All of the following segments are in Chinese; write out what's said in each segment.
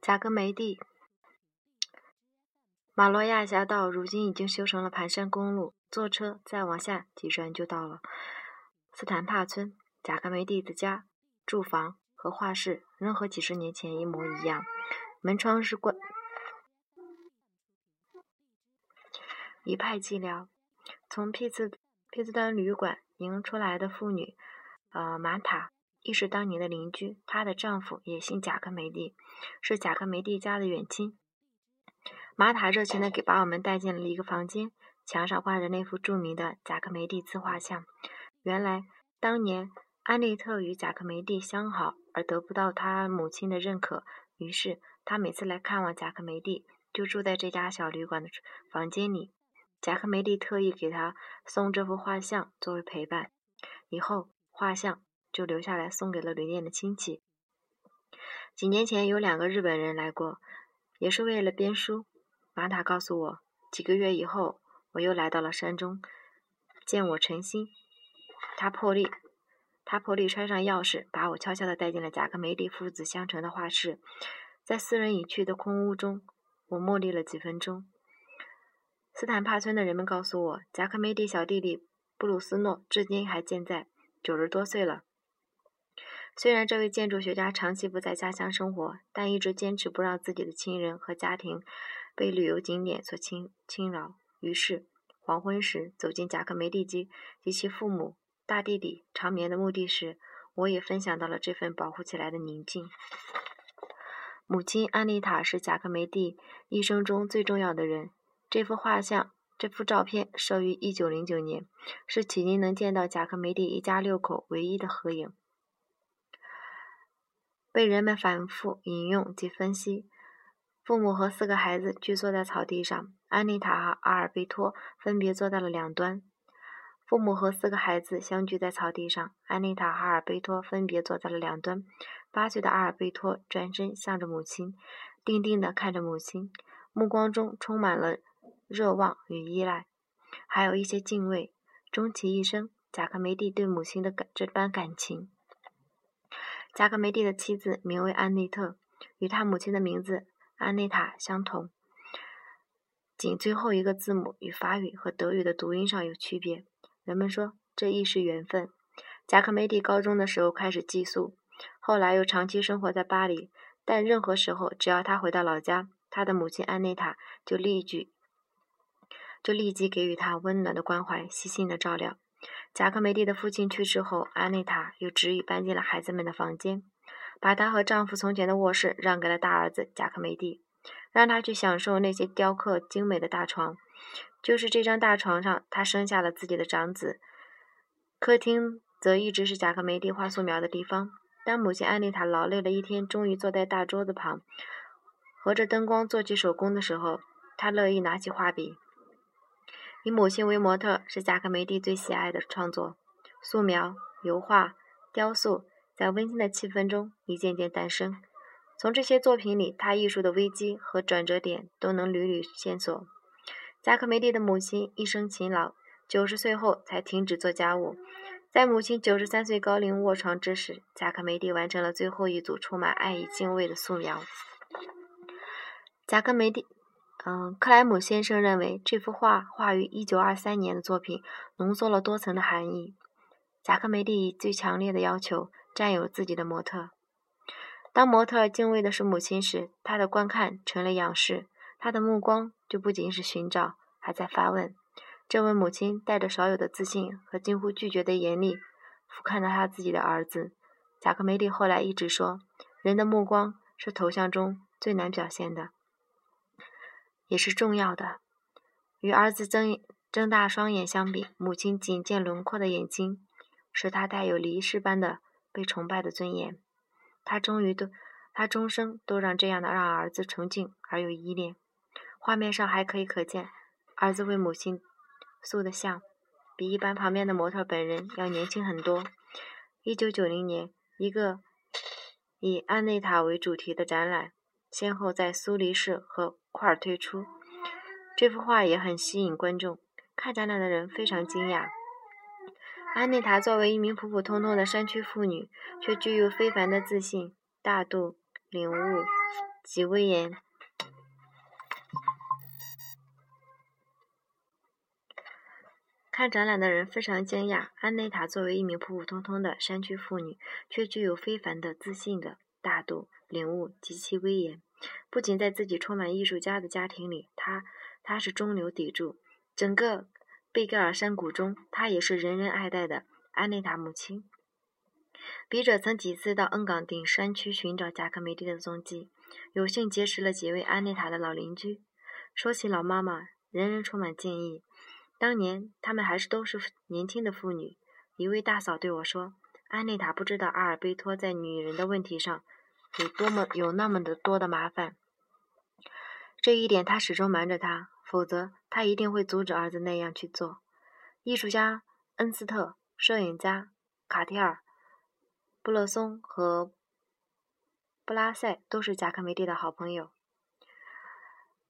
贾格梅蒂。马罗亚峡道如今已经修成了盘山公路，坐车再往下几转就到了斯坦帕村。贾格梅蒂的家、住房和画室仍和几十年前一模一样，门窗是关，一派寂寥。从匹兹匹兹丹旅馆迎出来的妇女，呃，玛塔，亦是当年的邻居。她的丈夫也姓贾克梅蒂，是贾克梅蒂家的远亲。玛塔热情地给把我们带进了一个房间，墙上挂着那幅著名的贾克梅蒂自画像。原来当年安利特与贾克梅蒂相好，而得不到他母亲的认可，于是他每次来看望贾克梅蒂，就住在这家小旅馆的房间里。贾克梅蒂特意给他送这幅画像作为陪伴，以后画像就留下来送给了旅店的亲戚。几年前有两个日本人来过，也是为了编书。玛塔告诉我，几个月以后我又来到了山中，见我诚心，他破例，他破例揣上钥匙，把我悄悄地带进了贾克梅蒂父子相承的画室。在四人已去的空屋中，我默立了几分钟。斯坦帕村的人们告诉我，贾克梅蒂小弟弟布鲁斯诺至今还健在，九十多岁了。虽然这位建筑学家长期不在家乡生活，但一直坚持不让自己的亲人和家庭被旅游景点所侵侵扰。于是，黄昏时走进贾克梅蒂及及其父母、大弟弟长眠的墓地时，我也分享到了这份保护起来的宁静。母亲安妮塔是贾克梅蒂一生中最重要的人。这幅画像，这幅照片摄于一九零九年，是迄今能见到贾克梅蒂一家六口唯一的合影，被人们反复引用及分析。父母和四个孩子聚坐在草地上，安妮塔和阿尔贝托分别坐在了两端。父母和四个孩子相聚在草地上，安妮塔和阿尔贝托分别坐在了两端。八岁的阿尔贝托转身向着母亲，定定地看着母亲，目光中充满了。热望与依赖，还有一些敬畏。终其一生，贾克梅蒂对母亲的感这般感情。贾克梅蒂的妻子名为安内特，与他母亲的名字安内塔相同，仅最后一个字母与法语和德语的读音上有区别。人们说这亦是缘分。贾克梅蒂高中的时候开始寄宿，后来又长期生活在巴黎。但任何时候，只要他回到老家，他的母亲安内塔就立即。就立即给予他温暖的关怀、细心的照料。贾克梅蒂的父亲去世后，安内塔又执意搬进了孩子们的房间，把她和丈夫从前的卧室让给了大儿子贾克梅蒂，让他去享受那些雕刻精美的大床。就是这张大床上，他生下了自己的长子。客厅则一直是贾克梅蒂画素描的地方。当母亲安妮塔劳累了一天，终于坐在大桌子旁，合着灯光做起手工的时候，她乐意拿起画笔。以母亲为模特是贾克梅蒂最喜爱的创作。素描、油画、雕塑，在温馨的气氛中一件件诞生。从这些作品里，他艺术的危机和转折点都能屡屡线索。贾克梅蒂的母亲一生勤劳，九十岁后才停止做家务。在母亲九十三岁高龄卧床之时，贾克梅蒂完成了最后一组充满爱与敬畏的素描。贾克梅蒂。嗯，克莱姆先生认为这幅画画于1923年的作品浓缩了多层的含义。贾克梅蒂以最强烈的要求占有自己的模特。当模特敬畏的是母亲时，他的观看成了仰视，他的目光就不仅是寻找，还在发问。这位母亲带着少有的自信和近乎拒绝的严厉，俯瞰着他自己的儿子。贾克梅蒂后来一直说，人的目光是头像中最难表现的。也是重要的。与儿子睁睁大双眼相比，母亲仅见轮廓的眼睛，使他带有离世般的被崇拜的尊严。他终于都，他终生都让这样的让儿子崇敬而有依恋。画面上还可以可见，儿子为母亲塑的像，比一般旁边的模特本人要年轻很多。一九九零年，一个以安内塔为主题的展览。先后在苏黎世和库尔推出，这幅画也很吸引观众。看展览的人非常惊讶，安妮塔作为一名普普通通的山区妇女，却具有非凡的自信、大度、领悟、及威严。看展览的人非常惊讶，安内塔作为一名普普通通的山区妇女，却具有非凡的自信的大度、领悟及其威严。不仅在自己充满艺术家的家庭里，她她是中流砥柱；整个贝格尔山谷中，她也是人人爱戴的安内塔母亲。笔者曾几次到恩冈顶山区寻找贾克梅蒂的踪迹，有幸结识了几位安内塔的老邻居。说起老妈妈，人人充满敬意。当年他们还是都是年轻的妇女。一位大嫂对我说：“安内塔不知道阿尔贝托在女人的问题上有多么有那么的多的麻烦，这一点他始终瞒着他，否则他一定会阻止儿子那样去做。”艺术家恩斯特、摄影家卡提尔、布勒松和布拉塞都是贾克梅蒂的好朋友，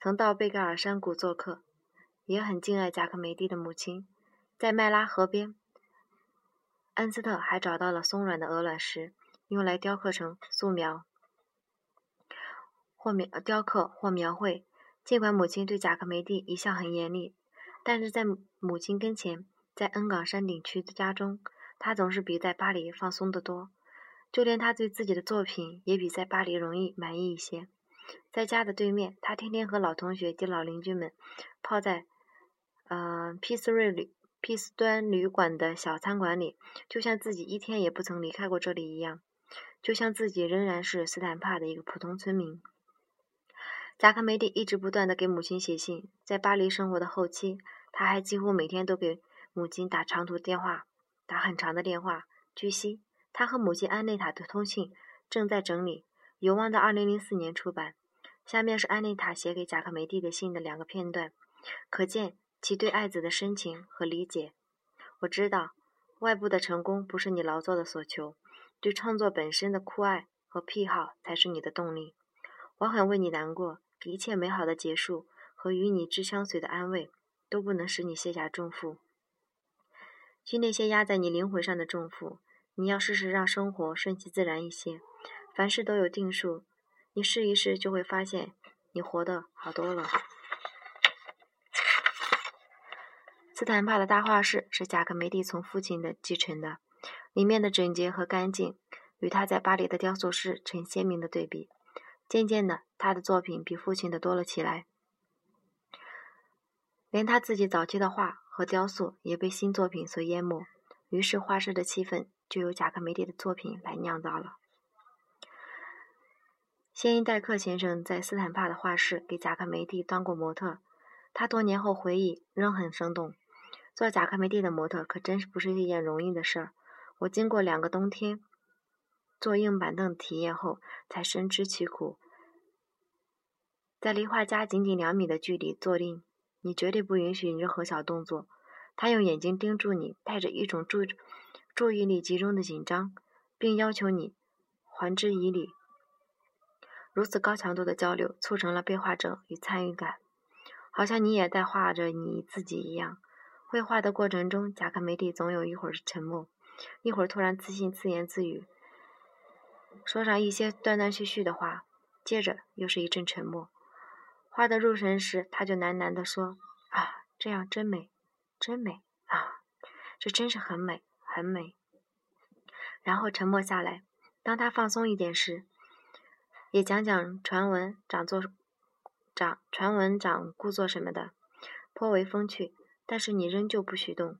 曾到贝格尔山谷做客。也很敬爱贾克梅蒂的母亲，在麦拉河边，恩斯特还找到了松软的鹅卵石，用来雕刻成素描或描雕刻或描绘。尽管母亲对贾克梅蒂一向很严厉，但是在母亲跟前，在恩港山顶区的家中，他总是比在巴黎放松得多。就连他对自己的作品，也比在巴黎容易满意一些。在家的对面，他天天和老同学及老邻居们泡在。呃，皮斯瑞旅皮斯端旅馆的小餐馆里，就像自己一天也不曾离开过这里一样，就像自己仍然是斯坦帕的一个普通村民。贾克梅蒂一直不断的给母亲写信，在巴黎生活的后期，他还几乎每天都给母亲打长途电话，打很长的电话。据悉，他和母亲安内塔的通信正在整理，有望在二零零四年出版。下面是安内塔写给贾克梅蒂的信的两个片段，可见。其对爱子的深情和理解，我知道，外部的成功不是你劳作的所求，对创作本身的酷爱和癖好才是你的动力。我很为你难过，一切美好的结束和与你之相随的安慰，都不能使你卸下重负。去那些压在你灵魂上的重负，你要试试让生活顺其自然一些，凡事都有定数，你试一试就会发现，你活得好多了。斯坦帕的大画室是贾克梅蒂从父亲的继承的，里面的整洁和干净与他在巴黎的雕塑室成鲜明的对比。渐渐的，他的作品比父亲的多了起来，连他自己早期的画和雕塑也被新作品所淹没。于是，画室的气氛就由贾克梅蒂的作品来酿造了。谢因戴克先生在斯坦帕的画室给贾克梅蒂当过模特，他多年后回忆仍很生动。做贾克梅蒂的模特可真是不是一件容易的事儿。我经过两个冬天坐硬板凳体验后，才深知其苦。在离画家仅仅两米的距离坐定，你绝对不允许任何小动作。他用眼睛盯住你，带着一种注注意力集中的紧张，并要求你还之以礼。如此高强度的交流，促成了被画者与参与感，好像你也在画着你自己一样。绘画的过程中，贾克梅蒂总有一会儿沉默，一会儿突然自信自言自语，说上一些断断续续的话，接着又是一阵沉默。画得入神时，他就喃喃地说：“啊，这样真美，真美啊，这真是很美，很美。”然后沉默下来。当他放松一点时，也讲讲传闻长做长传闻长故作什么的，颇为风趣。但是你仍旧不许动，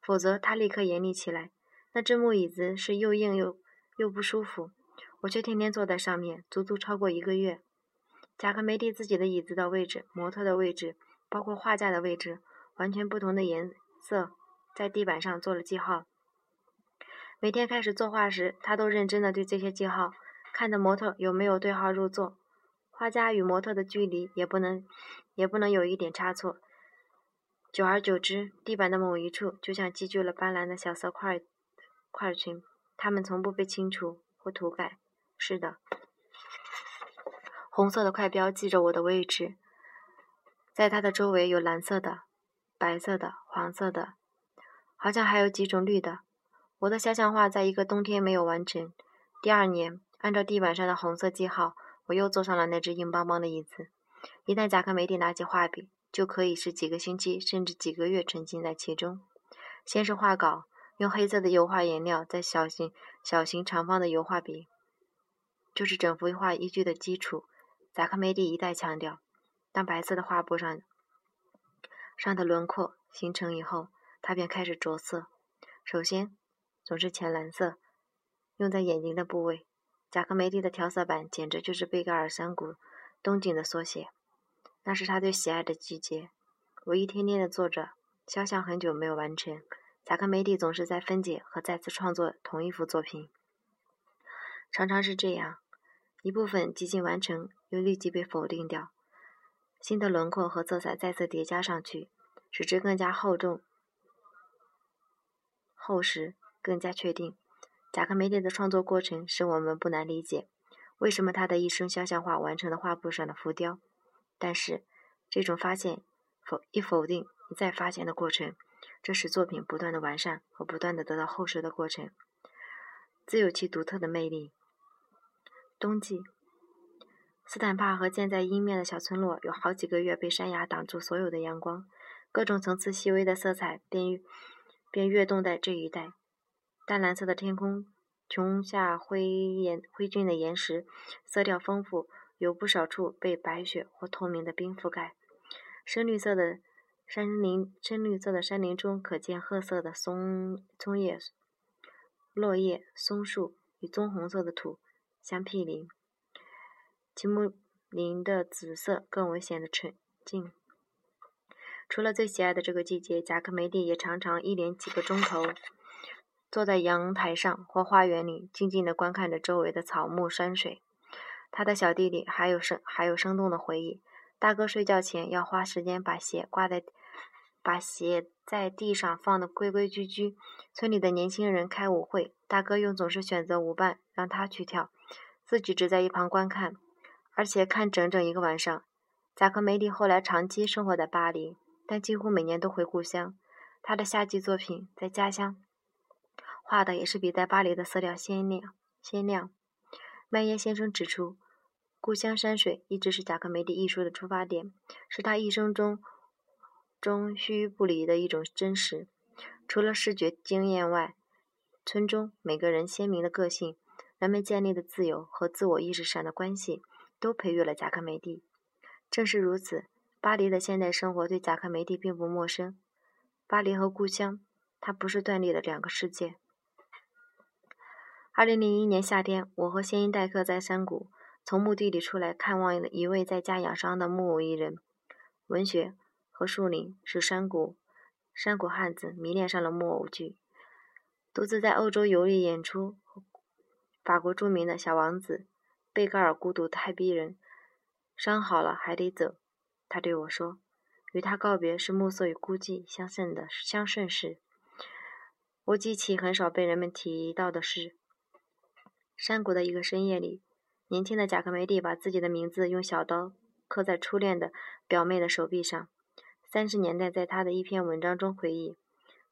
否则他立刻严厉起来。那只木椅子是又硬又又不舒服，我却天天坐在上面，足足超过一个月。贾克梅蒂自己的椅子的位置、模特的位置，包括画架的位置，完全不同的颜色，在地板上做了记号。每天开始作画时，他都认真地对这些记号，看着模特有没有对号入座，画家与模特的距离也不能也不能有一点差错。久而久之，地板的某一处就像积聚了斑斓的小色块块群，它们从不被清除或涂改。是的，红色的块标记着我的位置，在它的周围有蓝色的、白色的、黄色的，好像还有几种绿的。我的肖像画在一个冬天没有完成。第二年，按照地板上的红色记号，我又坐上了那只硬邦邦的椅子。一旦贾克梅蒂拿起画笔，就可以是几个星期甚至几个月沉浸在其中。先是画稿，用黑色的油画颜料，在小型、小型长方的油画笔，就是整幅画依据的基础。贾克梅蒂一再强调，当白色的画布上上的轮廓形成以后，他便开始着色。首先，总是浅蓝色，用在眼睛的部位。贾克梅蒂的调色板简直就是贝加尔山谷冬景的缩写。那是他最喜爱的季节。我一天天的坐着，肖像很久没有完成。贾克梅蒂总是在分解和再次创作同一幅作品，常常是这样：一部分即兴完成，又立即被否定掉，新的轮廓和色彩再次叠加上去，使之更加厚重、厚实、更加确定。贾克梅蒂的创作过程使我们不难理解，为什么他的一生肖像画完成了画布上的浮雕。但是，这种发现、否一否定、一再发现的过程，这使作品不断的完善和不断的得到厚实的过程，自有其独特的魅力。冬季，斯坦帕和建在阴面的小村落有好几个月被山崖挡住所有的阳光，各种层次细微的色彩便便跃动在这一带。淡蓝色的天空，琼下灰岩灰峻的岩石，色调丰富。有不少处被白雪或透明的冰覆盖，深绿色的山林，深绿色的山林中可见褐色的松松叶、落叶、松树与棕红色的土相毗邻，其木林的紫色更为显得纯净。除了最喜爱的这个季节，贾克梅蒂也常常一连几个钟头坐在阳台上或花园里，静静地观看着周围的草木山水。他的小弟弟还有生还有生动的回忆。大哥睡觉前要花时间把鞋挂在，把鞋在地上放得规规矩矩。村里的年轻人开舞会，大哥又总是选择舞伴让他去跳，自己只在一旁观看，而且看整整一个晚上。贾克梅蒂后来长期生活在巴黎，但几乎每年都回故乡。他的夏季作品在家乡画的也是比在巴黎的色调鲜亮鲜亮。麦耶先生指出，故乡山水一直是贾克梅蒂艺术的出发点，是他一生中终须不离的一种真实。除了视觉经验外，村中每个人鲜明的个性、人们建立的自由和自我意识上的关系，都培育了贾克梅蒂。正是如此，巴黎的现代生活对贾克梅蒂并不陌生。巴黎和故乡，它不是断裂的两个世界。二零零一年夏天，我和谢因戴克在山谷从墓地里出来，看望一位在家养伤的木偶艺人。文学和树林是山谷山谷汉子迷恋上了木偶剧。独自在欧洲游历演出，法国著名的小王子贝格尔孤独太逼人，伤好了还得走。他对我说：“与他告别是暮色与孤寂相胜的相胜事。”我记起很少被人们提到的事。山谷的一个深夜里，年轻的贾克梅蒂把自己的名字用小刀刻在初恋的表妹的手臂上。三十年代，在他的一篇文章中回忆，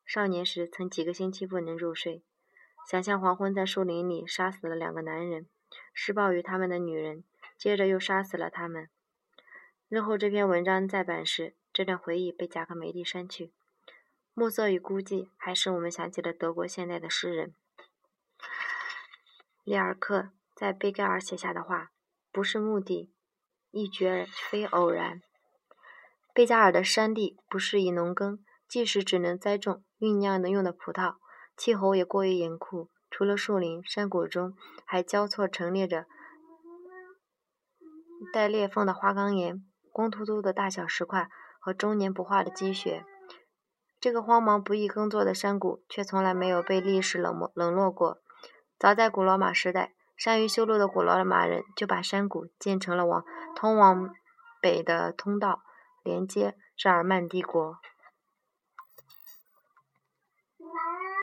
少年时曾几个星期不能入睡，想象黄昏在树林里杀死了两个男人，施暴于他们的女人，接着又杀死了他们。日后这篇文章再版时，这段回忆被贾克梅蒂删去。暮色与孤寂，还使我们想起了德国现代的诗人。里尔克在贝加尔写下的话，不是目的，一绝非偶然。贝加尔的山地不适宜农耕，即使只能栽种酝酿能用的葡萄，气候也过于严酷。除了树林，山谷中还交错陈列着带裂缝的花岗岩、光秃秃的大小石块和终年不化的积雪。这个荒茫不易耕作的山谷，却从来没有被历史冷漠冷落过。早在古罗马时代，善于修路的古罗马人就把山谷建成了往通往北的通道，连接日耳曼帝国。